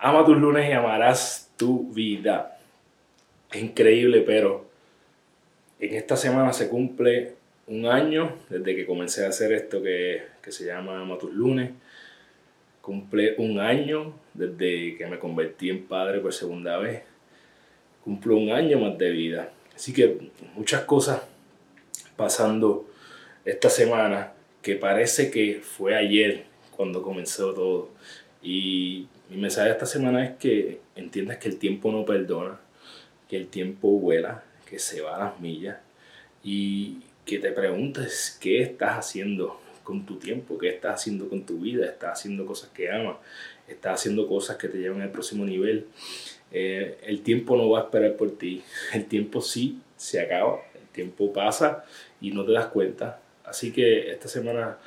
Ama tus lunes y amarás tu vida. Es increíble, pero en esta semana se cumple un año desde que comencé a hacer esto que, se llama Ama tus lunes. Cumple un año desde que me convertí en padre por segunda vez. Cumplo un año más de vida. Así que muchas cosas pasando esta semana que parece que fue ayer cuando comenzó todo. Y mi mensaje esta semana es que entiendas que el tiempo no perdona, que el tiempo vuela, que se va a las millas y que te preguntes qué estás haciendo con tu tiempo, qué estás haciendo con tu vida, estás haciendo cosas que amas, estás haciendo cosas que te llevan al próximo nivel. Eh, el tiempo no va a esperar por ti, el tiempo sí se acaba, el tiempo pasa y no te das cuenta. Así que esta semana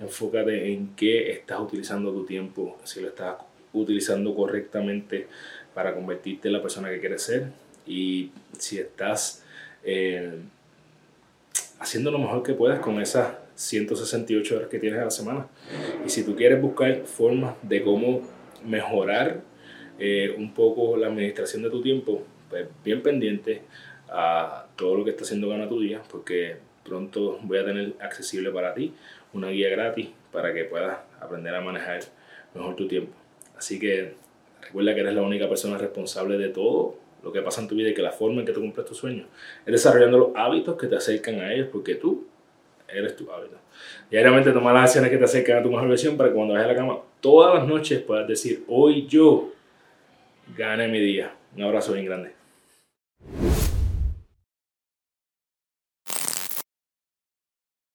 enfócate en qué estás utilizando tu tiempo, si lo estás utilizando correctamente para convertirte en la persona que quieres ser y si estás eh, haciendo lo mejor que puedas con esas 168 horas que tienes a la semana. Y si tú quieres buscar formas de cómo mejorar eh, un poco la administración de tu tiempo, pues bien pendiente a todo lo que está haciendo Gana tu Día, porque pronto voy a tener accesible para ti una guía gratis para que puedas aprender a manejar mejor tu tiempo. Así que recuerda que eres la única persona responsable de todo lo que pasa en tu vida y que la forma en que tú cumples tus sueños es desarrollando los hábitos que te acercan a ellos porque tú eres tu hábito. Diariamente toma las acciones que te acercan a tu mejor versión para que cuando vayas a la cama todas las noches puedas decir, hoy yo gane mi día. Un abrazo bien grande.